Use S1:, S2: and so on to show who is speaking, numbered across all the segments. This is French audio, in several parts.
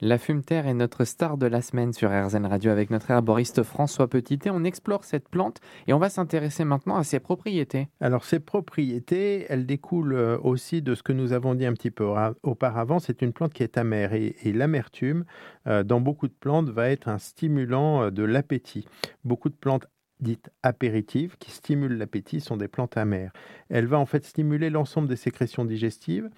S1: La fumeterre est notre star de la semaine sur RZN Radio avec notre herboriste François Petitet. On explore cette plante et on va s'intéresser maintenant à ses propriétés.
S2: Alors ces propriétés, elles découlent euh, aussi de ce que nous avons dit un petit peu auparavant. C'est une plante qui est amère et, l'amertume, euh, dans beaucoup de plantes, va être un stimulant euh, de l'appétit. Beaucoup de plantes dites apéritives qui stimulent l'appétit sont des plantes amères. Elle va en fait stimuler l'ensemble des sécrétions digestives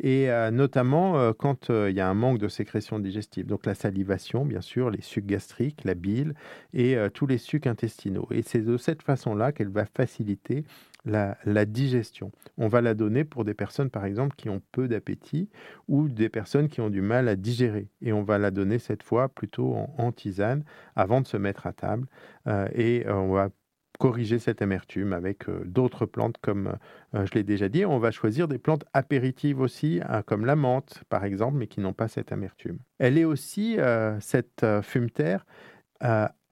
S2: et euh, notamment euh, quand euh, il y a un manque de sécrétions digestives. Donc la salivation, bien sûr, les sucs gastriques, la bile et tous les sucs intestinaux. Et c'est de cette façon-là qu'elle va faciliter la, digestion. On va la donner pour des personnes, par exemple, qui ont peu d'appétit ou des personnes qui ont du mal à digérer. Et on va la donner cette fois plutôt en, tisane avant de se mettre à table. Euh, et euh, on va corriger cette amertume avec euh, d'autres plantes comme je l'ai déjà dit. On va choisir des plantes apéritives aussi, comme la menthe par exemple, mais qui n'ont pas cette amertume. Elle est aussi, cette fumeterre,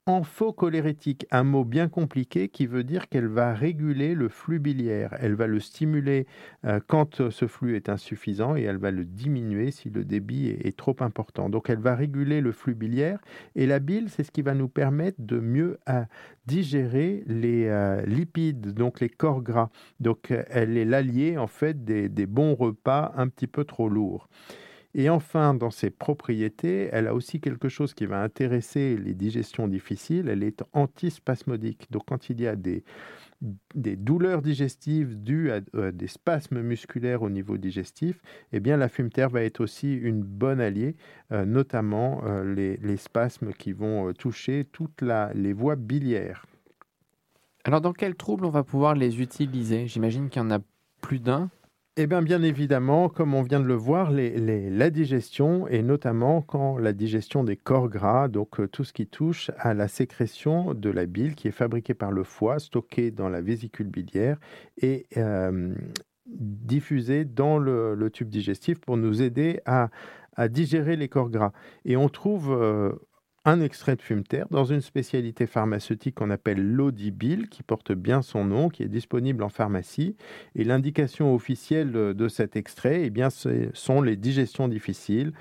S2: amphocholérétique, un mot bien compliqué qui veut dire qu'elle va réguler le flux biliaire. Elle va le stimuler euh, quand ce flux est insuffisant et elle va le diminuer si le débit est, trop important. Donc elle va réguler le flux biliaire et la bile, c'est ce qui va nous permettre de mieux euh, digérer les euh, lipides, donc les corps gras. Donc elle est l'allié en fait des bons repas un petit peu trop lourds. Et enfin, dans ses propriétés, elle a aussi quelque chose qui va intéresser les digestions difficiles. Elle est antispasmodique. Donc, quand il y a des, douleurs digestives dues à, euh, des spasmes musculaires au niveau digestif, eh bien, la fumeterre va être aussi une bonne alliée, euh, notamment euh, les, spasmes qui vont toucher toutes les voies biliaires.
S1: Alors, dans quels troubles on va pouvoir les utiliser? J'imagine qu'il y en a plus d'un.
S2: Eh bien, bien évidemment, comme on vient de le voir, la digestion, et notamment quand la digestion des corps gras, donc euh, tout ce qui touche à la sécrétion de la bile qui est fabriquée par le foie, stockée dans la vésicule biliaire et euh, diffusée dans le, tube digestif pour nous aider à, digérer les corps gras. Et on trouve euh, un extrait de fumeterre dans une spécialité pharmaceutique qu'on appelle l'audibile, qui porte bien son nom, qui est disponible en pharmacie. Et l'indication officielle de cet extrait, eh bien, ce sont les digestions difficiles,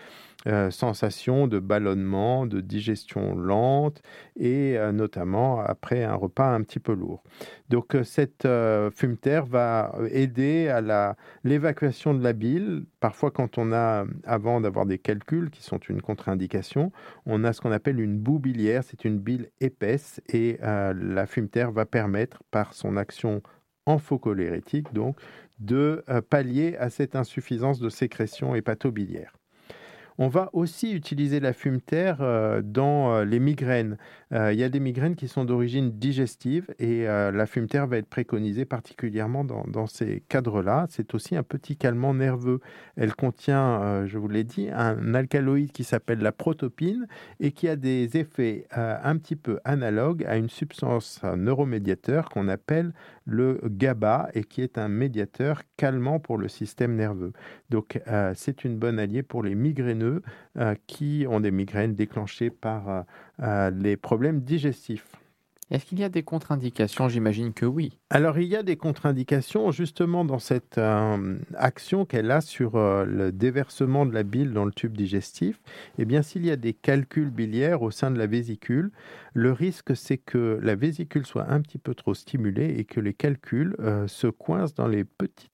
S2: euh, sensation de ballonnement, de digestion lente et euh, notamment après un repas un petit peu lourd. Donc euh, cette fumeterre va aider à l'évacuation de la bile. Parfois quand on a, avant d'avoir des calculs qui sont une contre-indication, on a ce qu'on appelle une boue biliaire, c'est une bile épaisse et la fumeterre va permettre par son action amphocholérétique donc de pallier à cette insuffisance de sécrétion hépatobiliaire. On va aussi utiliser la fumeterre euh, dans euh, les migraines. Euh, il y a des migraines qui sont d'origine digestive et la fumeterre va être préconisée particulièrement dans, ces cadres-là. C'est aussi un petit calmant nerveux. Elle contient, je vous l'ai dit, un alcaloïde qui s'appelle la protopine et qui a des effets un petit peu analogues à une substance neuromédiateur qu'on appelle le GABA et qui est un médiateur calmant pour le système nerveux. Donc c'est une bonne alliée pour les migraineux euh, qui ont des migraines déclenchées par euh, euh, les problèmes digestifs.
S1: Est-ce qu'il y a des contre-indications? J'imagine que oui.
S2: Alors il y a des contre-indications justement dans cette euh, action qu'elle a sur euh, le déversement de la bile dans le tube digestif. Eh bien s'il y a des calculs biliaires au sein de la vésicule, le risque c'est que la vésicule soit un petit peu trop stimulée et que les calculs euh, se coincent dans les petits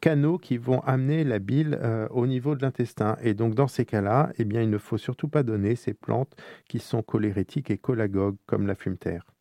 S2: canaux qui vont amener la bile au niveau de l'intestin. Et donc dans ces cas-là, eh bien il ne faut surtout pas donner ces plantes qui sont cholérétiques et cholagogues comme la fumeterre terre.